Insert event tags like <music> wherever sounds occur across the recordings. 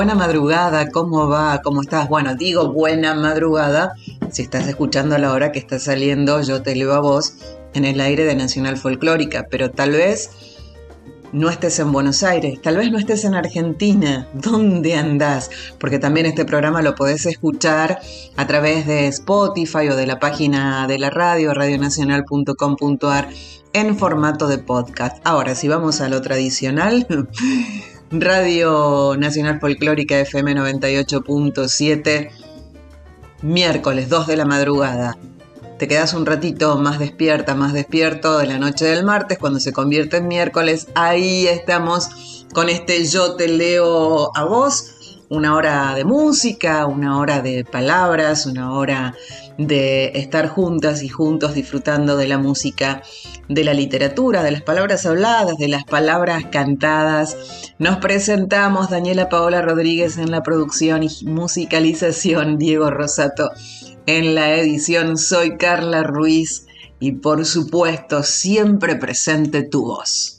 Buena madrugada, ¿cómo va? ¿Cómo estás? Bueno, digo buena madrugada si estás escuchando a la hora que está saliendo Yo te leo a vos en el aire de Nacional Folclórica, pero tal vez no estés en Buenos Aires, tal vez no estés en Argentina, ¿dónde andás? Porque también este programa lo podés escuchar a través de Spotify o de la página de la radio, radionacional.com.ar, en formato de podcast. Ahora, si vamos a lo tradicional, <laughs> Radio Nacional Folclórica FM 98.7, miércoles 2 de la madrugada. Te quedas un ratito más despierta, más despierto de la noche del martes, cuando se convierte en miércoles. Ahí estamos con este Yo te leo a vos una hora de música, una hora de palabras, una hora de estar juntas y juntos disfrutando de la música, de la literatura, de las palabras habladas, de las palabras cantadas. Nos presentamos Daniela Paola Rodríguez en la producción y musicalización, Diego Rosato en la edición. Soy Carla Ruiz y por supuesto siempre presente tu voz.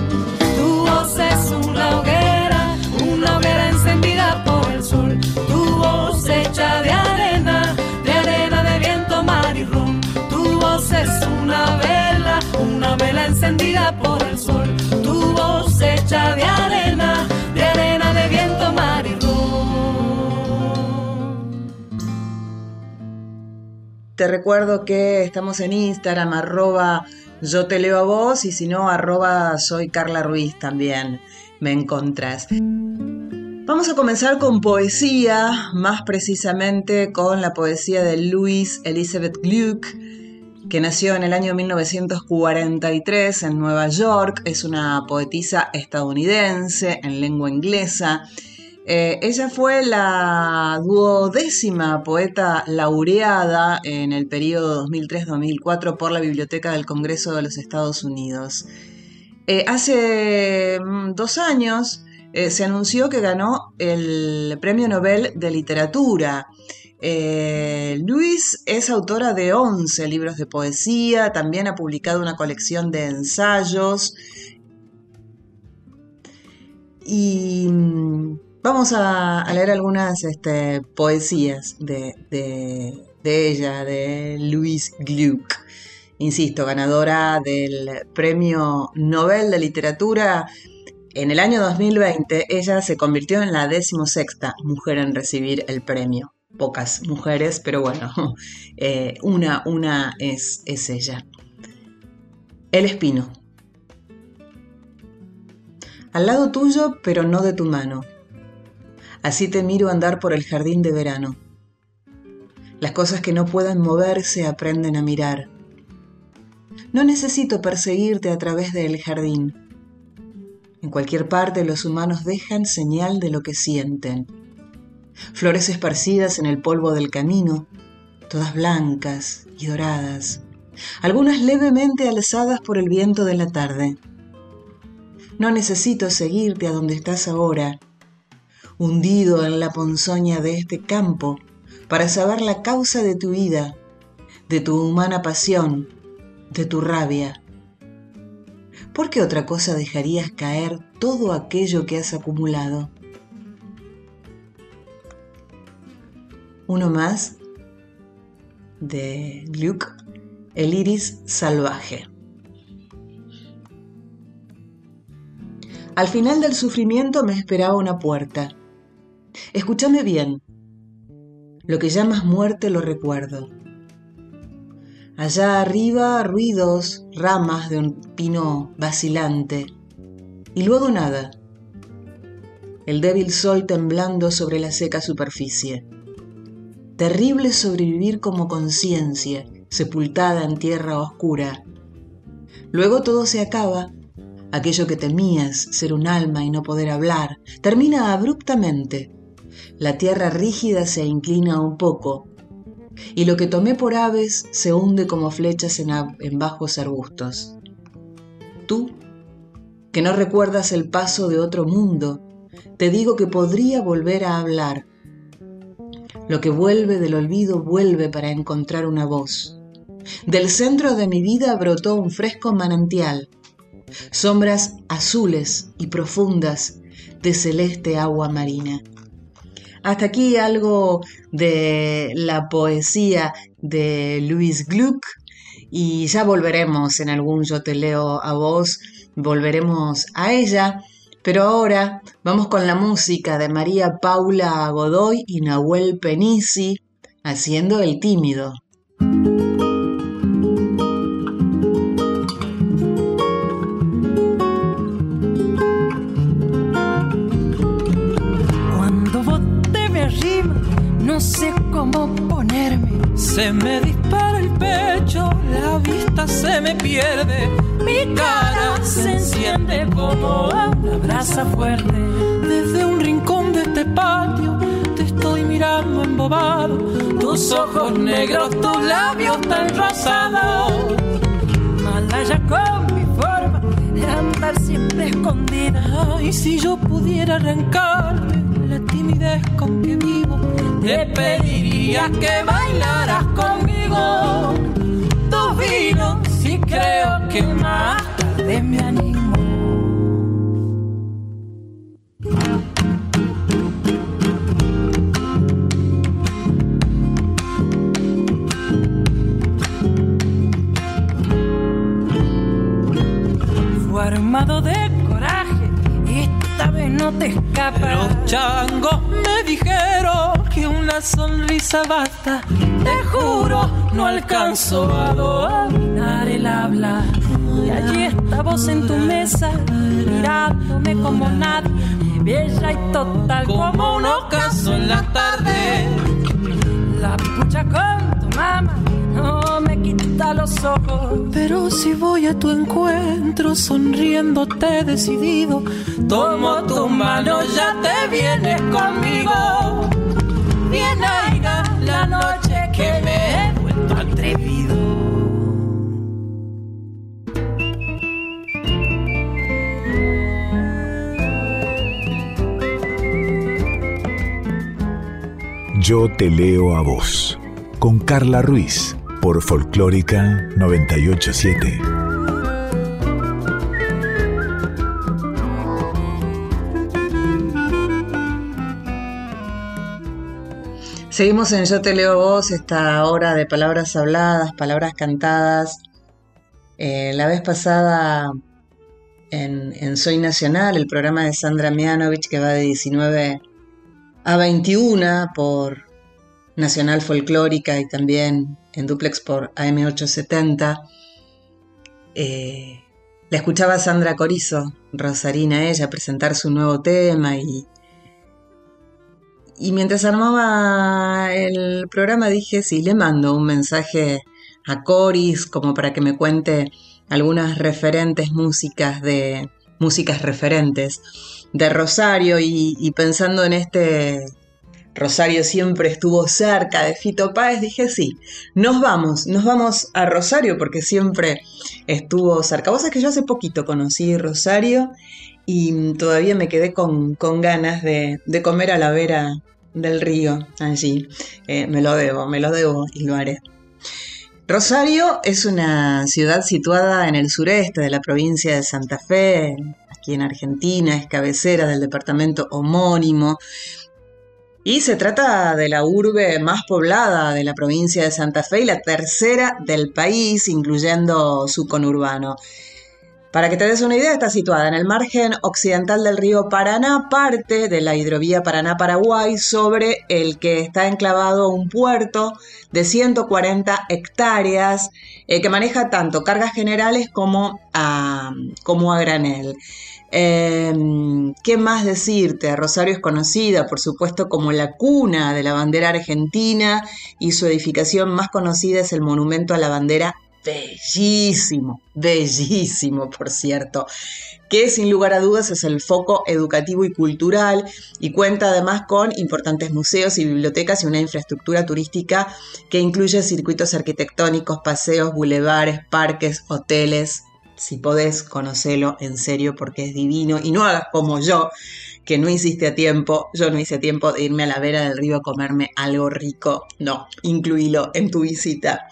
Te recuerdo que estamos en Instagram, arroba yo te leo a vos y si no, arroba soy Carla Ruiz también me encontrás. Vamos a comenzar con poesía, más precisamente con la poesía de Louise Elizabeth Gluck, que nació en el año 1943 en Nueva York. Es una poetisa estadounidense en lengua inglesa. Eh, ella fue la duodécima poeta laureada en el periodo 2003-2004 por la Biblioteca del Congreso de los Estados Unidos. Eh, hace mm, dos años eh, se anunció que ganó el Premio Nobel de Literatura. Luis es autora de 11 libros de poesía, también ha publicado una colección de ensayos. Y mm, vamos a, leer algunas este, poesías de ella, de Louise Gluck. Insisto, ganadora del Premio Nobel de Literatura en el año 2020, ella se convirtió en la decimosexta mujer en recibir el premio. Pocas mujeres, pero bueno, <laughs> eh, una, una es, es ella. El espino. Al lado tuyo, pero no de tu mano. Así te miro andar por el jardín de verano. Las cosas que no puedan moverse aprenden a mirar. No necesito perseguirte a través del jardín. En cualquier parte los humanos dejan señal de lo que sienten. Flores esparcidas en el polvo del camino, todas blancas y doradas, algunas levemente alzadas por el viento de la tarde. No necesito seguirte a donde estás ahora, hundido en la ponzoña de este campo, para saber la causa de tu vida, de tu humana pasión, de tu rabia. ¿Por qué otra cosa dejarías caer todo aquello que has acumulado? Uno más de Luke, el iris salvaje. Al final del sufrimiento me esperaba una puerta. Escúchame bien. Lo que llamas muerte lo recuerdo. Allá arriba ruidos, ramas de un pino vacilante. Y luego nada. El débil sol temblando sobre la seca superficie. Terrible sobrevivir como conciencia, sepultada en tierra oscura. Luego todo se acaba aquello que temías, ser un alma y no poder hablar, termina abruptamente. La tierra rígida se inclina un poco, y lo que tomé por aves se hunde como flechas en, bajos arbustos. Tú, que no recuerdas el paso de otro mundo, te digo que podría volver a hablar. Lo que vuelve del olvido vuelve para encontrar una voz. Del centro de mi vida brotó un fresco manantial sombras azules y profundas de celeste agua marina. Hasta aquí algo de la poesía de Louis Gluck y ya volveremos en algún yo te leo a vos, volveremos a ella, pero ahora vamos con la música de María Paula Godoy y Nahuel Penisi haciendo el tímido. Cómo ponerme. Se me dispara el pecho, la vista se me pierde. Mi cara se enciende como una brasa fuerte. Desde un rincón de este patio te estoy mirando embobado. Tus ojos negros, tus labios tan rosados. Malaya con mi forma de andar siempre escondida. Y si yo pudiera arrancarme la timidez con que vivo te pediría que bailaras conmigo. Tu vino, si creo que más tarde me animo. Fue armado de no te escapa. Los changos me dijeron una sonrisa basta. Te juro, no alcanzo a dominar el habla. Y allí está vos en tu mesa, mirándome como nada, bella y total como un ocaso en la tarde. La pucha con tu mamá no me quita los ojos. Pero si voy a tu encuentro sonriéndote decidido, tomo tu mano, ya te vienes conmigo. Bien aiga la noche que me he vuelto atrevido. Yo te leo a vos, con Carla Ruiz por Folclórica 987. Seguimos en Yo te leo vos, esta hora de palabras habladas, palabras cantadas. Eh, la vez pasada en, Soy Nacional, el programa de Sandra Mianovich que va de 19 a 21 por Nacional Folclórica y también en duplex por AM870. Eh, la escuchaba Sandra Corizo, Rosarina, ella, presentar su nuevo tema y, y mientras armaba el programa dije, sí, le mando un mensaje a Coris como para que me cuente algunas referentes músicas de músicas referentes de Rosario y pensando en este Rosario siempre estuvo cerca de Fito Páez, dije sí, nos vamos, nos vamos a Rosario porque siempre estuvo cerca. Vos sabés que yo hace poquito conocí Rosario y todavía me quedé con, ganas de, comer a la vera del río allí. Eh, me lo debo, me lo debo y lo haré. Rosario es una ciudad situada en el sureste de la provincia de Santa Fe, aquí en Argentina, es cabecera del departamento homónimo. Y se trata de la urbe más poblada de la provincia de Santa Fe y la tercera del país, incluyendo su conurbano. Para que te des una idea, está situada en el margen occidental del río Paraná, parte de la hidrovía Paraná-Paraguay, sobre el que está enclavado un puerto de 140 hectáreas eh, que maneja tanto cargas generales como a, como a granel. Em, ¿Qué más decirte? Rosario es conocida, por supuesto, como la cuna de la bandera argentina y su edificación más conocida es el monumento a la bandera bellísimo, bellísimo, por cierto, que sin lugar a dudas es el foco educativo y cultural y cuenta además con importantes museos y bibliotecas y una infraestructura turística que incluye circuitos arquitectónicos, paseos, bulevares, parques, hoteles. Si podés, conocelo en serio porque es divino y no hagas como yo, que no hiciste a tiempo, yo no hice tiempo de irme a la vera del río a comerme algo rico. No, incluílo en tu visita.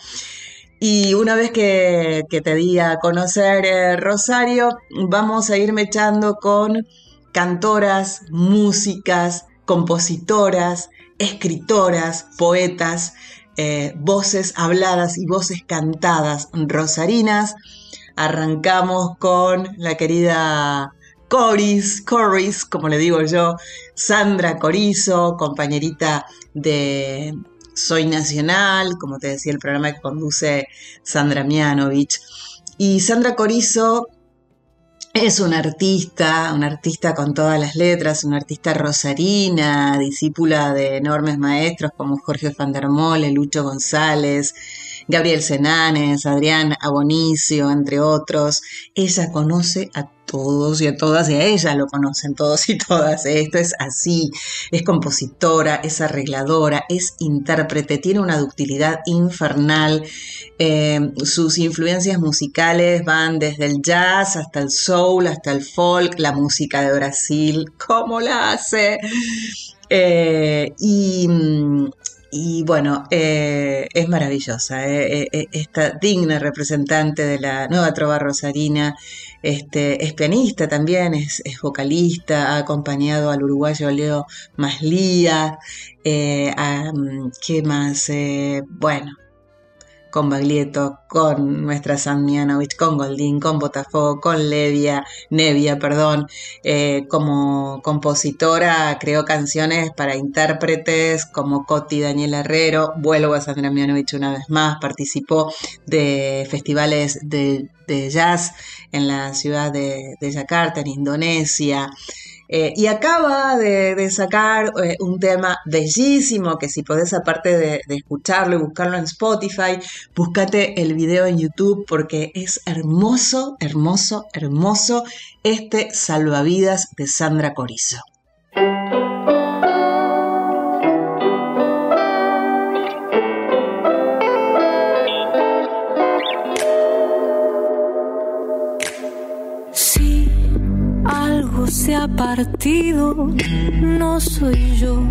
Y una vez que, te di a conocer eh, Rosario, vamos a irme echando con cantoras, músicas, compositoras, escritoras, poetas, eh, voces habladas y voces cantadas rosarinas. Arrancamos con la querida Coris, Coris, como le digo yo, Sandra Corizo, compañerita de soy Nacional, como te decía, el programa que conduce Sandra Mianovich. Y Sandra Corizo es una artista, una artista con todas las letras, una artista rosarina, discípula de enormes maestros como Jorge Van der Mole, Lucho González, Gabriel Senanes, Adrián Abonicio, entre otros. Ella conoce a todos y a todas, y a ella lo conocen todos y todas. Esto es así, es compositora, es arregladora, es intérprete, tiene una ductilidad infernal. Eh, sus influencias musicales van desde el jazz hasta el soul, hasta el folk, la música de Brasil, ¿cómo la hace? Eh, y, y bueno, eh, es maravillosa, eh, eh, esta digna representante de la nueva trova rosarina, este, es pianista también, es, vocalista, ha acompañado al uruguayo Leo Maslía, mm, ¿qué más? bueno, con Baglietto, con nuestra San Mianovich, con Goldín, con Botafogo, con Levia, Nevia, perdón. Eh, como compositora creó canciones para intérpretes como Coti Daniel Herrero, vuelvo a Sandra Mianovich una vez más, participó de festivales de, jazz en la ciudad de, de Yakarta, en Indonesia. Eh, y acaba de, sacar eh, un tema bellísimo que si podés, aparte de, de, escucharlo y buscarlo en Spotify, búscate el video en YouTube porque es hermoso, hermoso, hermoso este salvavidas de Sandra Corizo. Partido, no soy yo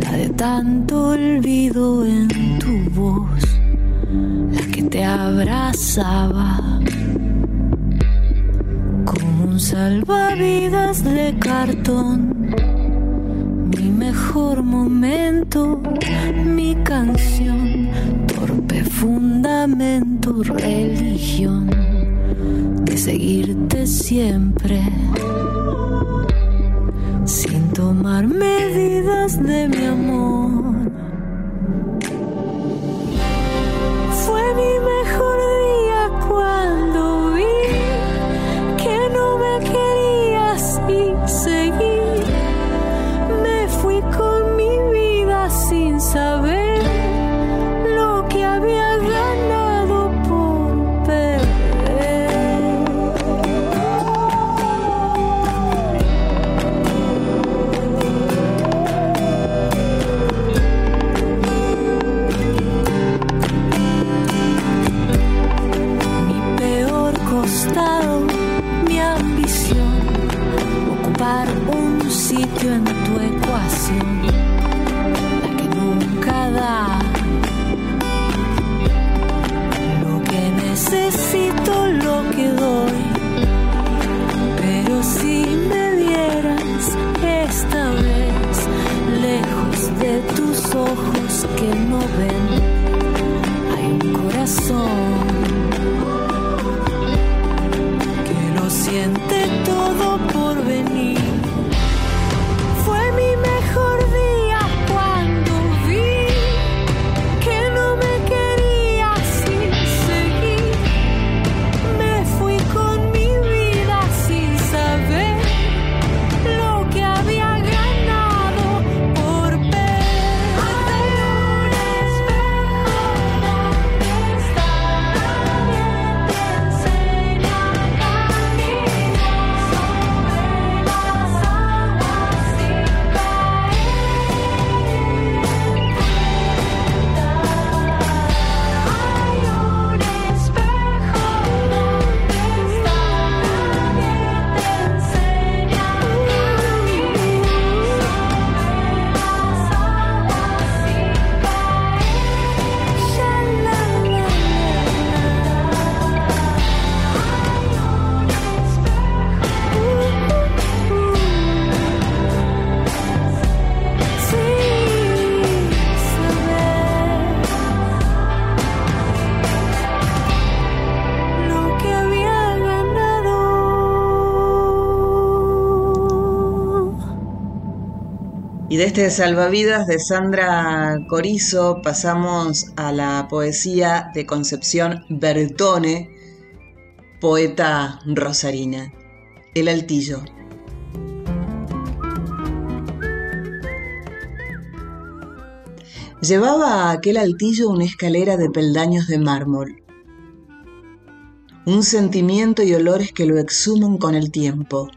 la de tanto olvido en tu voz, la que te abrazaba como un salvavidas de cartón. Mi mejor momento, mi canción, torpe fundamento, religión de seguirte siempre medidas de mi amor. De este salvavidas de Sandra Corizo pasamos a la poesía de Concepción Bertone, poeta rosarina, El Altillo. Llevaba a aquel altillo una escalera de peldaños de mármol, un sentimiento y olores que lo exhuman con el tiempo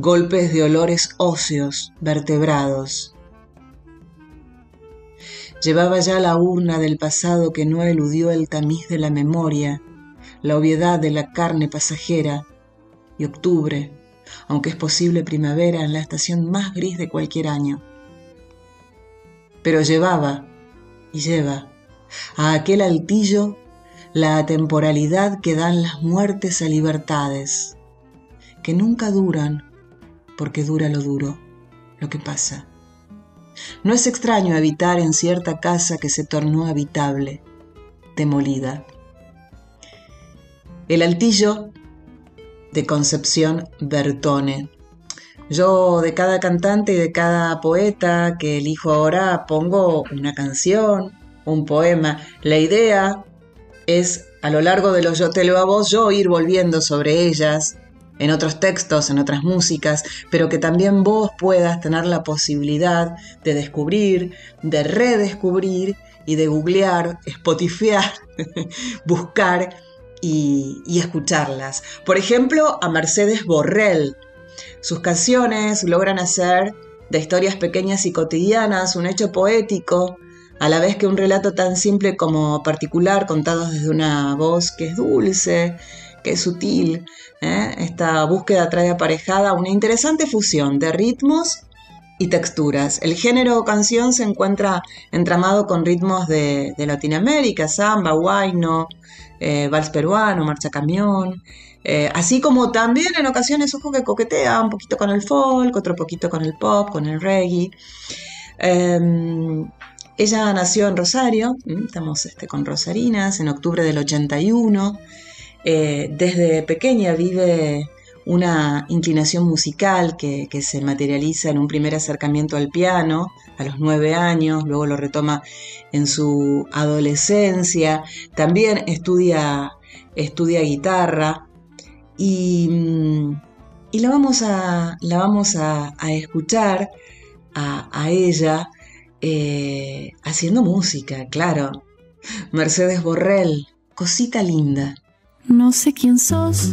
golpes de olores óseos, vertebrados. Llevaba ya la urna del pasado que no eludió el tamiz de la memoria, la obviedad de la carne pasajera, y octubre, aunque es posible primavera en la estación más gris de cualquier año. Pero llevaba, y lleva, a aquel altillo la atemporalidad que dan las muertes a libertades, que nunca duran porque dura lo duro, lo que pasa. No es extraño habitar en cierta casa que se tornó habitable, demolida. El altillo de Concepción Bertone. Yo de cada cantante y de cada poeta que elijo ahora pongo una canción, un poema. La idea es a lo largo de los Yo te lo a yo ir volviendo sobre ellas, en otros textos, en otras músicas, pero que también vos puedas tener la posibilidad de descubrir, de redescubrir y de googlear, spotifear, <laughs> buscar y, y escucharlas. Por ejemplo, a Mercedes Borrell. Sus canciones logran hacer de historias pequeñas y cotidianas un hecho poético, a la vez que un relato tan simple como particular, contado desde una voz que es dulce, que es sutil. ¿eh? Esta búsqueda trae aparejada una interesante fusión de ritmos y texturas. El género canción se encuentra entramado con ritmos de, Latinoamérica, samba, guayno, eh, vals peruano, marcha camión, eh, así como también en ocasiones, ojo que coquetea un poquito con el folk, otro poquito con el pop, con el reggae. Em, ella nació en Rosario, estamos este, con Rosarinas, en octubre del 81. Eh, desde pequeña vive una inclinación musical que, se materializa en un primer acercamiento al piano a los nueve años, luego lo retoma en su adolescencia, también estudia, estudia guitarra y, la vamos a, la vamos a, escuchar a, ella eh, haciendo música, claro. Mercedes Borrell, cosita linda. No sé quién sos,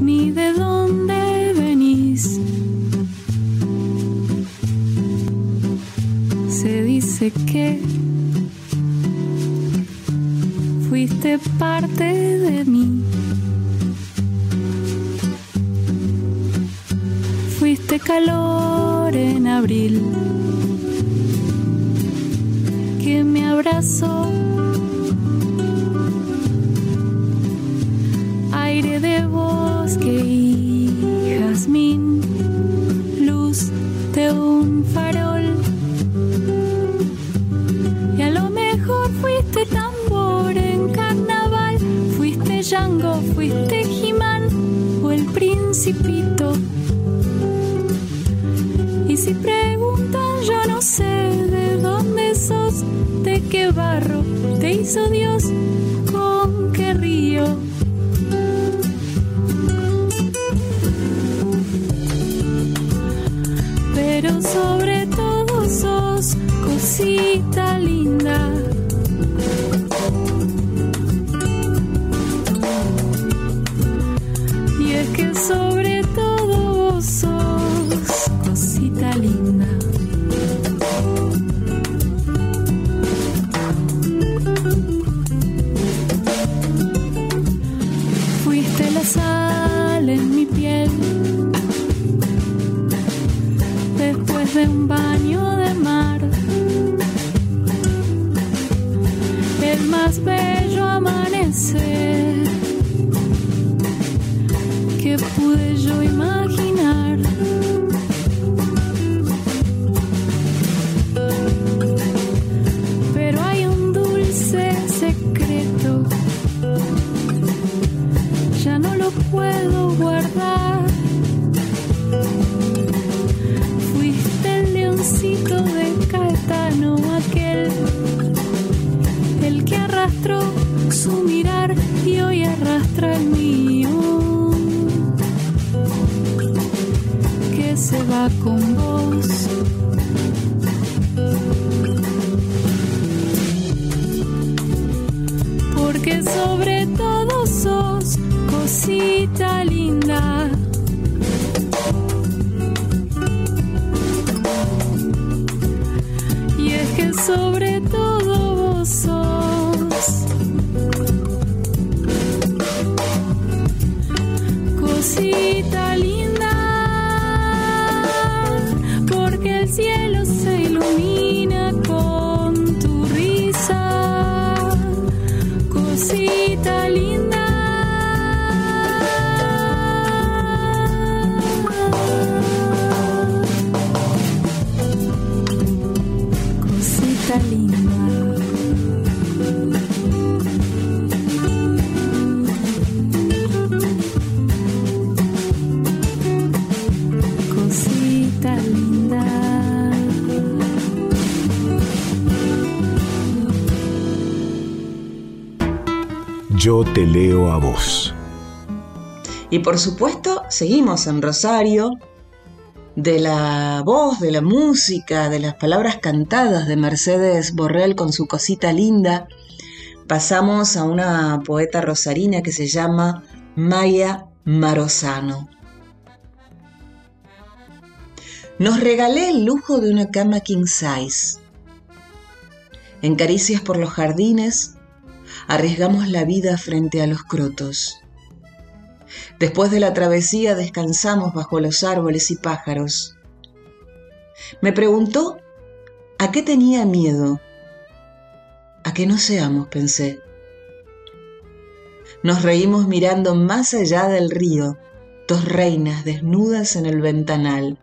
ni de dónde venís. Se dice que fuiste parte de mí. Fuiste calor en abril que me abrazó aire de bosque. y el mío. Que se va con vos. Porque sobre todo sos cosita linda. Y es que sobre Yo te leo a vos. Y por supuesto, seguimos en Rosario, de la voz, de la música, de las palabras cantadas de Mercedes Borrell con su cosita linda, pasamos a una poeta rosarina que se llama Maya Marozano. Nos regalé el lujo de una cama king size. En caricias por los jardines, arriesgamos la vida frente a los crotos. Después de la travesía descansamos bajo los árboles y pájaros. Me preguntó a qué tenía miedo. A que no seamos, pensé. Nos reímos mirando más allá del río, dos reinas desnudas en el ventanal.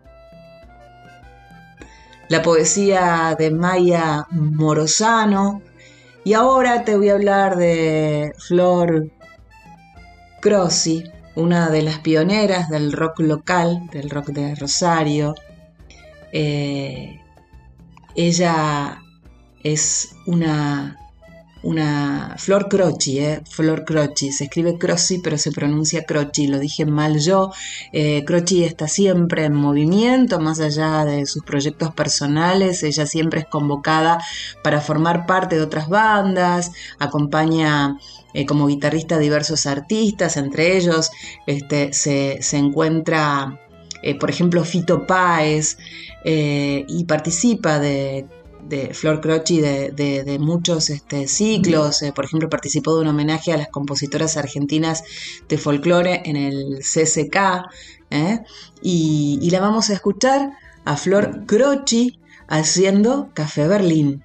La poesía de Maya Morozano. Y ahora te voy a hablar de Flor Crossi, una de las pioneras del rock local, del rock de Rosario. Eh, ella es una, una Flor Croci, eh, Flor Croci, se escribe Crossi pero se pronuncia Croci, lo dije mal yo. Eh, Croci está siempre en movimiento, más allá de sus proyectos personales, ella siempre es convocada para formar parte de otras bandas, acompaña eh, como guitarrista a diversos artistas, entre ellos este, se, se encuentra, eh, por ejemplo, Fito Páez, y participa de, de Flor Croci de, de- de muchos este, ciclos, eh, por ejemplo, participó de un homenaje a las compositoras argentinas de folclore en el CCK, ¿eh? y, y la vamos a escuchar a Flor Croci haciendo Café Berlín.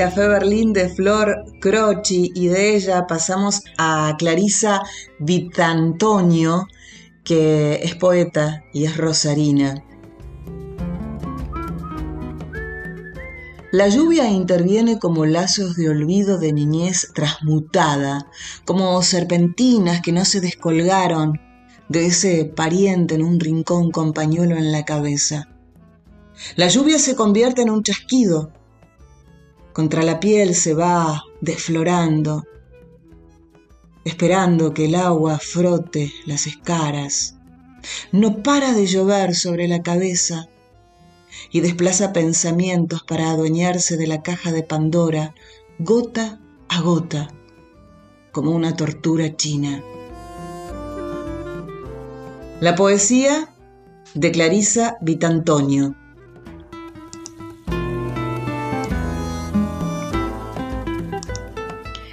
Café Berlín de Flor Croci y de ella pasamos a Clarisa Vitantonio, que es poeta y es rosarina. La lluvia interviene como lazos de olvido de niñez transmutada, como serpentinas que no se descolgaron de ese pariente en un rincón con pañuelo en la cabeza. La lluvia se convierte en un chasquido, contra la piel se va desflorando, esperando que el agua frote las escaras. No para de llover sobre la cabeza y desplaza pensamientos para adueñarse de la caja de Pandora, gota a gota, como una tortura china. La poesía de Clarisa Vitantonio.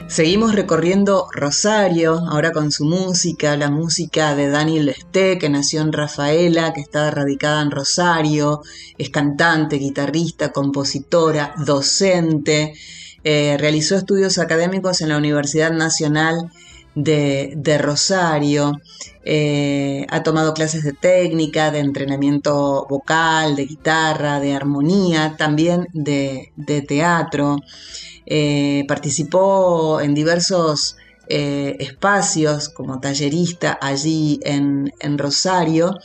Seguimos recorriendo Rosario, ahora con su música, la música de Daniel Lesté, que nació en Rafaela, que está radicada en Rosario, es cantante, guitarrista, compositora, docente, eh, realizó estudios académicos en la Universidad Nacional de, Rosario, eh, ha tomado clases de técnica, de entrenamiento vocal, de guitarra, de armonía, también de, de teatro. Eh, participó en diversos eh, espacios como tallerista allí en, en Rosario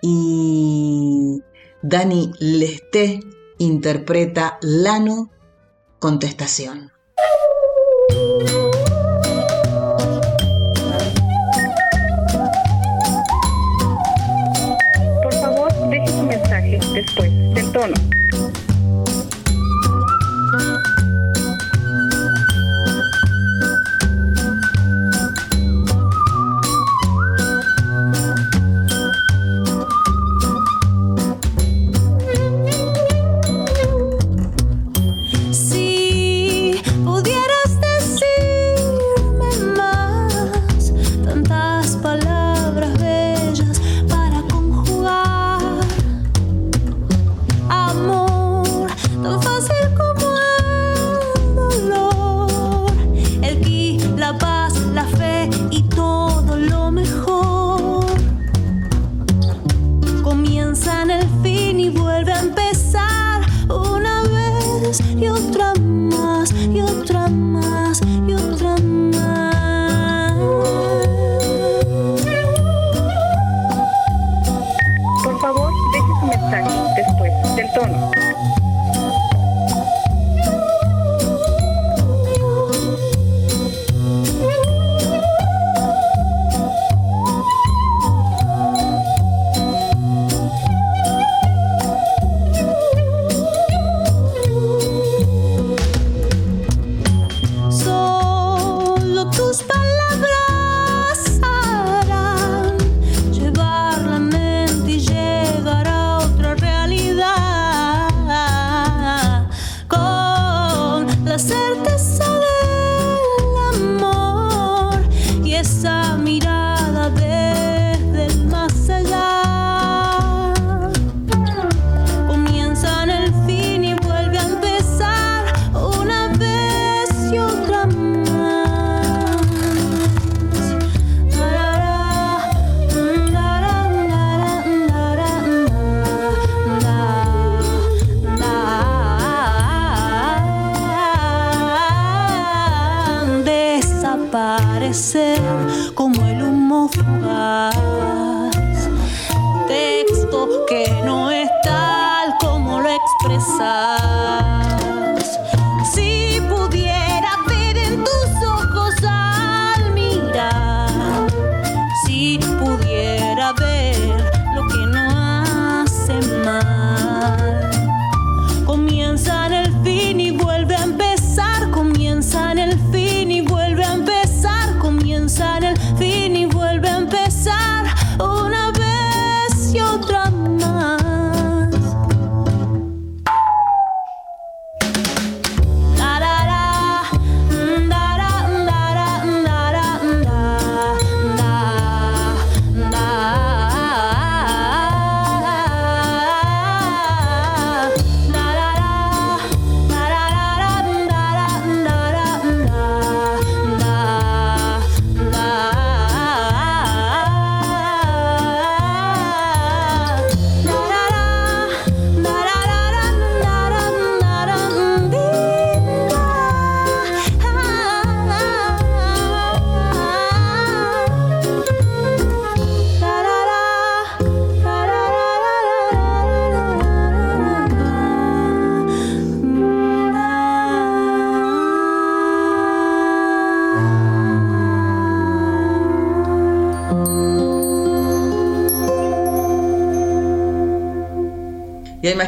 y Dani Lesté interpreta Lano Contestación.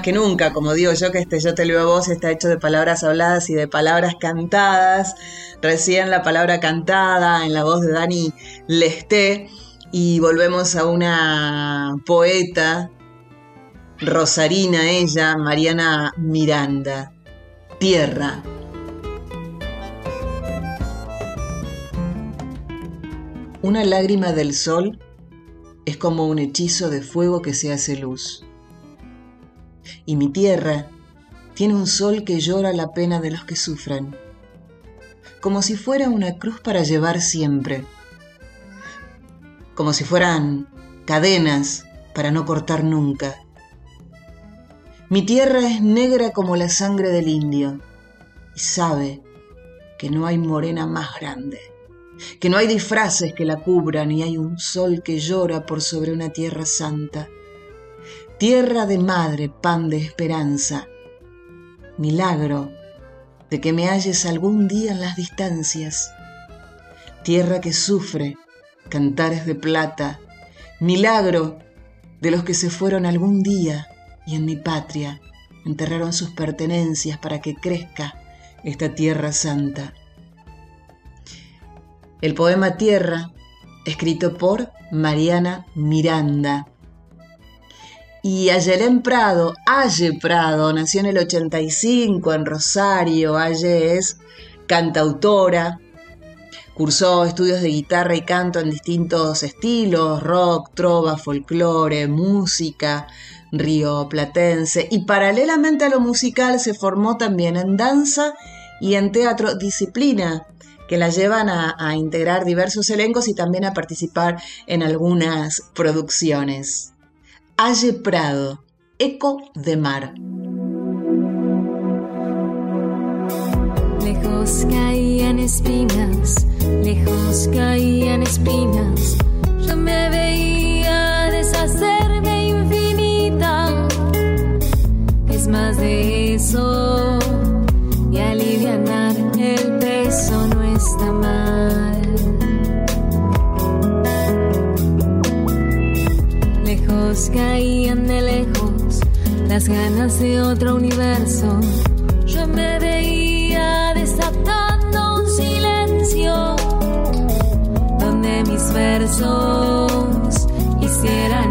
Que nunca, como digo yo, que este Yo te leo a vos está hecho de palabras habladas y de palabras cantadas. Recién la palabra cantada en la voz de Dani Lesté. Y volvemos a una poeta, rosarina ella, Mariana Miranda. Tierra. Una lágrima del sol es como un hechizo de fuego que se hace luz y mi tierra tiene un sol que llora la pena de los que sufren, como si fuera una cruz para llevar siempre, como si fueran cadenas para no cortar nunca. Mi tierra es negra como la sangre del indio y sabe que no hay morena más grande, que no hay disfraces que la cubran y hay un sol que llora por sobre una tierra santa tierra de madre, pan de esperanza, milagro de que me halles algún día en las distancias, tierra que sufre, cantares de plata, milagro de los que se fueron algún día y en mi patria enterraron sus pertenencias para que crezca esta tierra santa. El poema Tierra, escrito por Mariana Miranda, y Ayelén Prado, Aye Prado, nació en el 85 en Rosario. Aye es cantautora, cursó estudios de guitarra y canto en distintos estilos, rock, trova, folclore, música, río platense. Y paralelamente a lo musical se formó también en danza y en teatro, disciplina que la llevan a integrar diversos elencos y también a participar en algunas producciones. Aye Prado, Eco de Mar. Lejos caían espinas, lejos caían espinas. Yo me veía deshacerme infinita. Es más de eso caían de lejos, las ganas de otro universo. Yo me veía desatando un silencio donde mis versos hicieran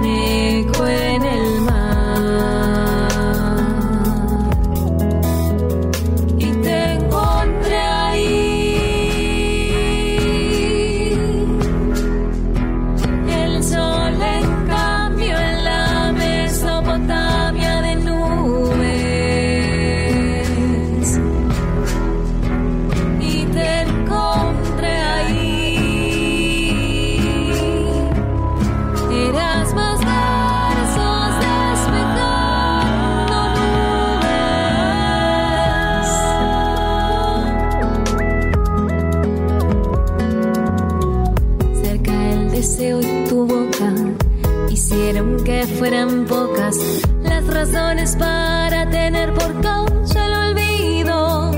razones para tener por causa el olvido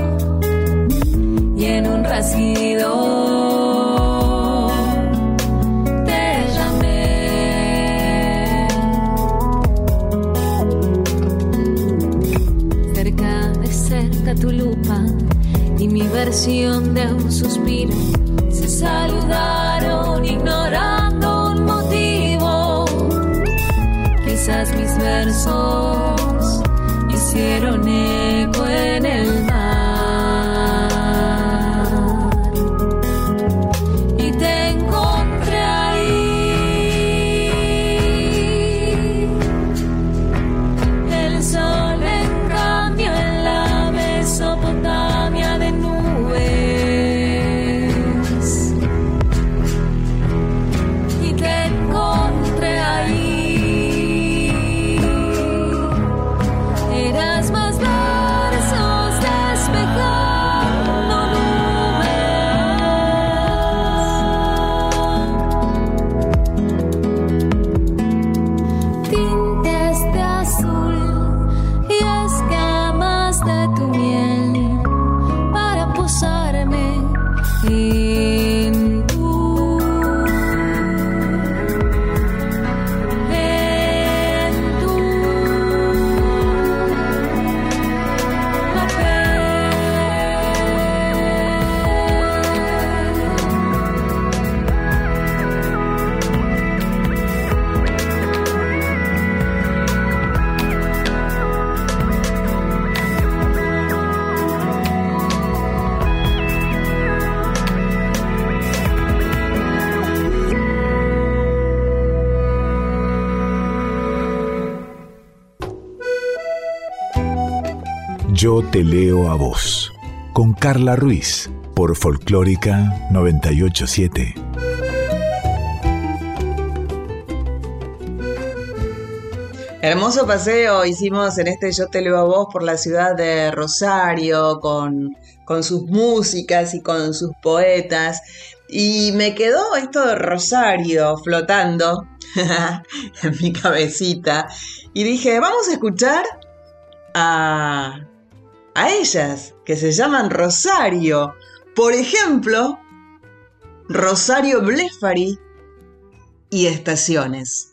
y en un rasido te llamé. Cerca de cerca tu lupa y mi versión de un suspiro se saludaron Yo te leo a vos. Con Carla Ruiz por Folclórica 987. Hermoso paseo hicimos en este Yo te leo a vos por la ciudad de Rosario, con, con sus músicas y con sus poetas. Y me quedó esto de Rosario flotando <laughs> en mi cabecita. Y dije, vamos a escuchar a, a ellas, que se llaman Rosario. Por ejemplo, Rosario Blefari y Estaciones.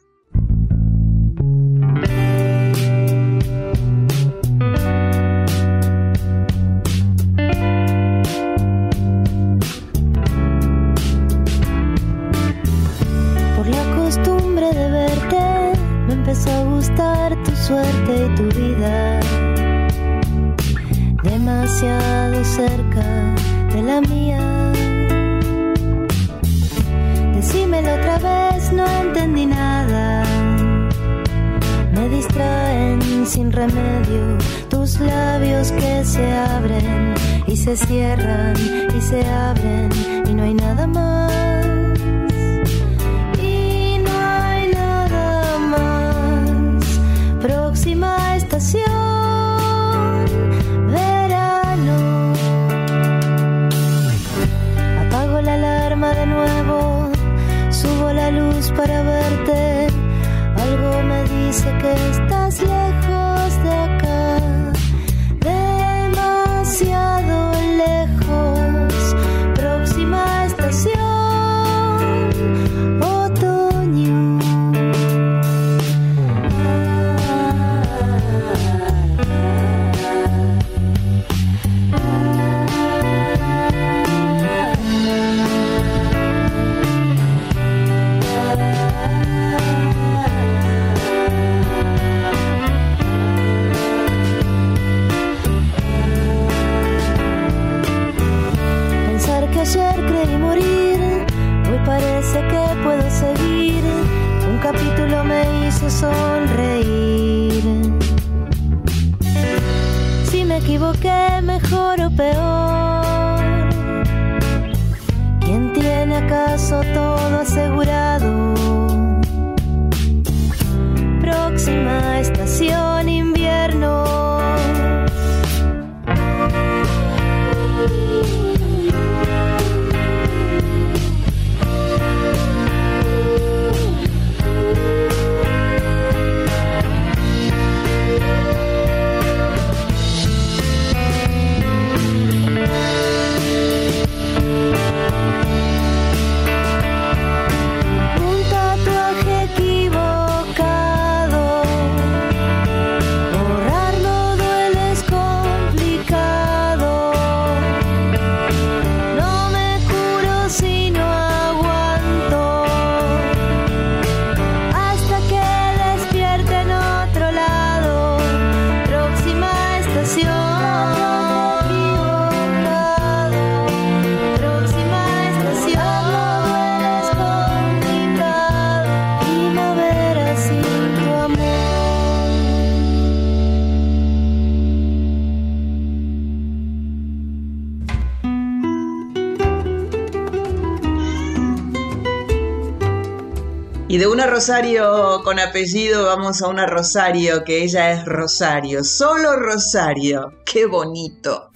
Peor. ¿Quién tiene acaso todo de una Rosario con apellido vamos a una Rosario que ella es Rosario, solo Rosario. Qué bonito.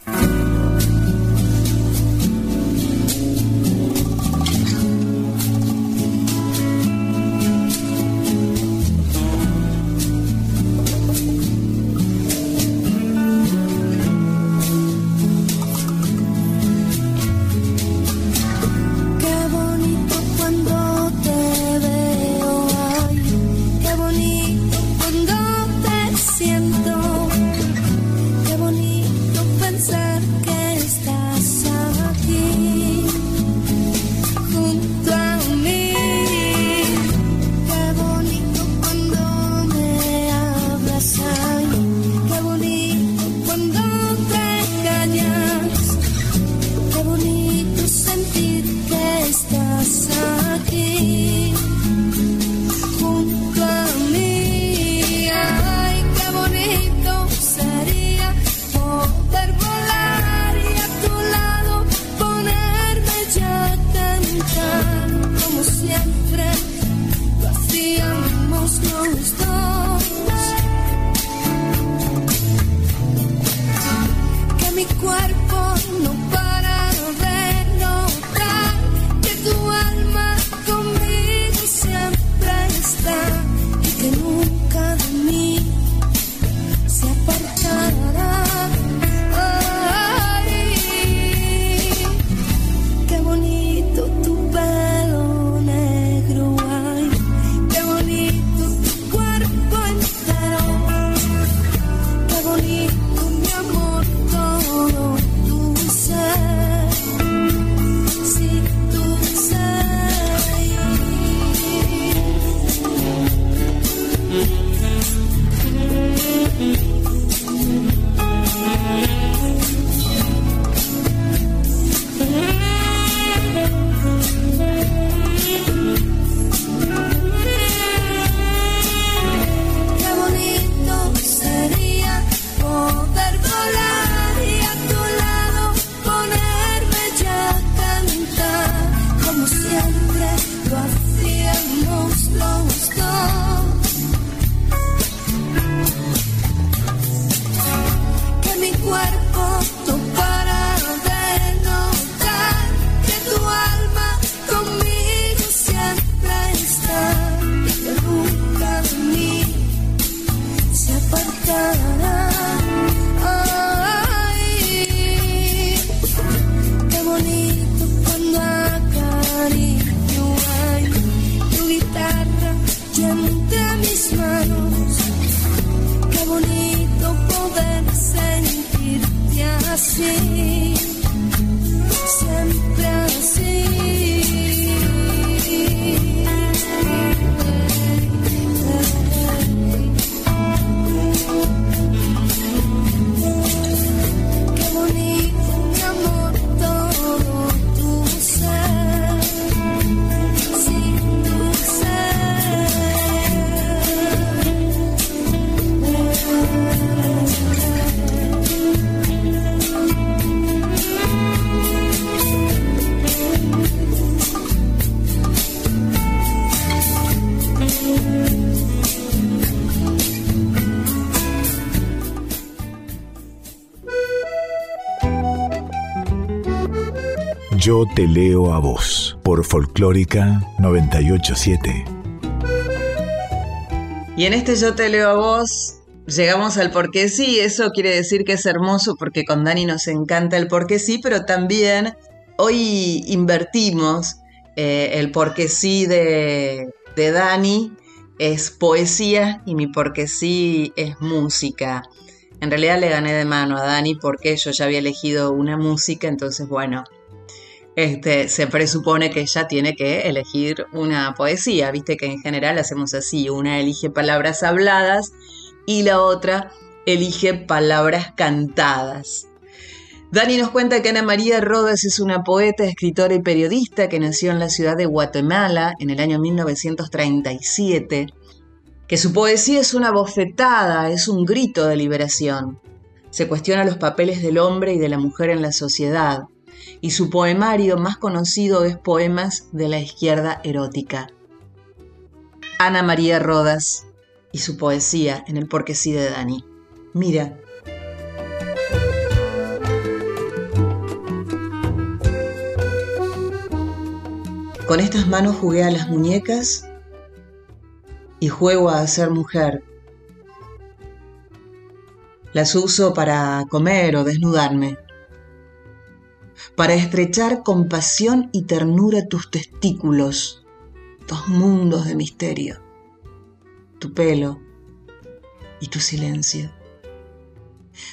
Yo te leo a vos por Folclórica 987. Y en este Yo te leo a vos llegamos al porque sí, eso quiere decir que es hermoso porque con Dani nos encanta el porque sí, pero también hoy invertimos eh, el porque sí de, de Dani es poesía y mi porque sí es música. En realidad le gané de mano a Dani porque yo ya había elegido una música, entonces bueno, este, se presupone que ella tiene que elegir una poesía, viste que en general hacemos así, una elige palabras habladas y la otra elige palabras cantadas. Dani nos cuenta que Ana María Rodas es una poeta, escritora y periodista que nació en la ciudad de Guatemala en el año 1937, que su poesía es una bofetada, es un grito de liberación. Se cuestiona los papeles del hombre y de la mujer en la sociedad, y su poemario más conocido es Poemas de la Izquierda Erótica. Ana María Rodas y su poesía en el Porque sí de Dani. Mira. Con estas manos jugué a las muñecas y juego a ser mujer. Las uso para comer o desnudarme para estrechar con pasión y ternura tus testículos, dos mundos de misterio, tu pelo y tu silencio.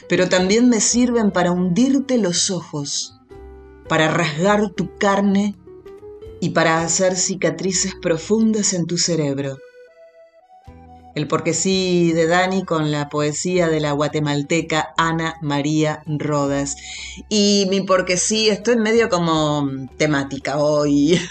Pero también me sirven para hundirte los ojos, para rasgar tu carne y para hacer cicatrices profundas en tu cerebro el porque sí de Dani con la poesía de la guatemalteca Ana María Rodas. Y mi porque sí, estoy medio como temática hoy. <laughs>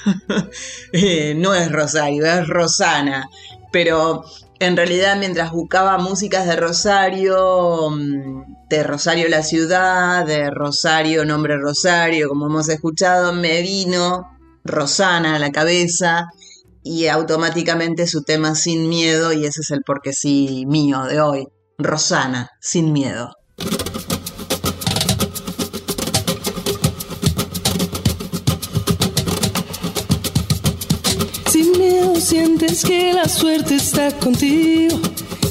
Eh, no es Rosario, es Rosana. Pero en realidad mientras buscaba músicas de Rosario, mm, de Rosario la ciudad, de Rosario, nombre Rosario, como hemos escuchado, me vino Rosana a la cabeza y automáticamente su tema Sin Miedo, y ese es el porque sí mío de hoy. Rosana, Sin Miedo. Sin miedo sientes que la suerte está contigo,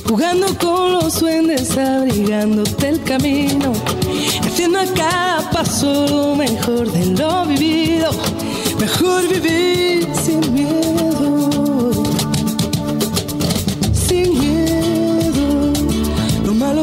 jugando con los duendes, abrigándote el camino, haciendo a cada paso lo mejor de lo vivido, mejor vivir sin miedo.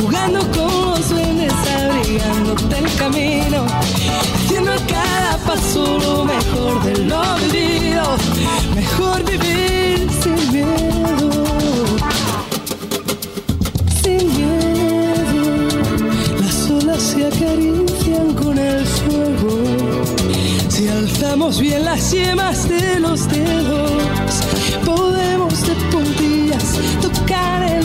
jugando con los duendes, abrigándote el camino, haciendo cada paso lo mejor de lo vivido, mejor vivir sin miedo. Sin miedo, las olas se acarician con el fuego. Si alzamos bien las yemas de los dedos, podemos de puntillas tocar el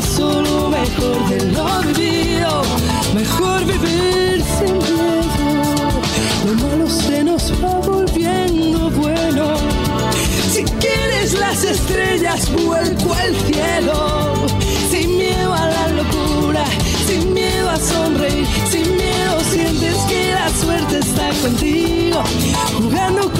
paso lo mejor de lo vivido, mejor vivir sin miedo, lo malo se nos va volviendo bueno. Si quieres las estrellas, vuelco al cielo, sin miedo a la locura, sin miedo a sonreír, sin miedo sientes que la suerte está contigo, jugando con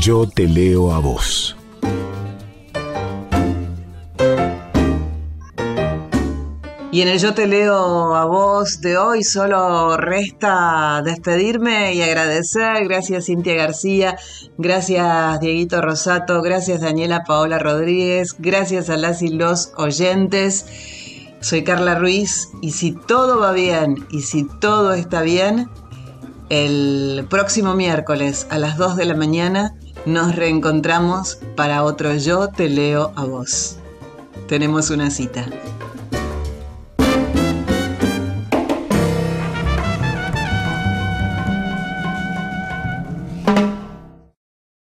Yo te leo a vos. Y en el Yo te leo a vos de hoy solo resta despedirme y agradecer. Gracias Cintia García, gracias Dieguito Rosato, gracias Daniela Paola Rodríguez, gracias a las y los oyentes. Soy Carla Ruiz y si todo va bien y si todo está bien, el próximo miércoles a las 2 de la mañana nos reencontramos para otro Yo te leo a vos. Tenemos una cita.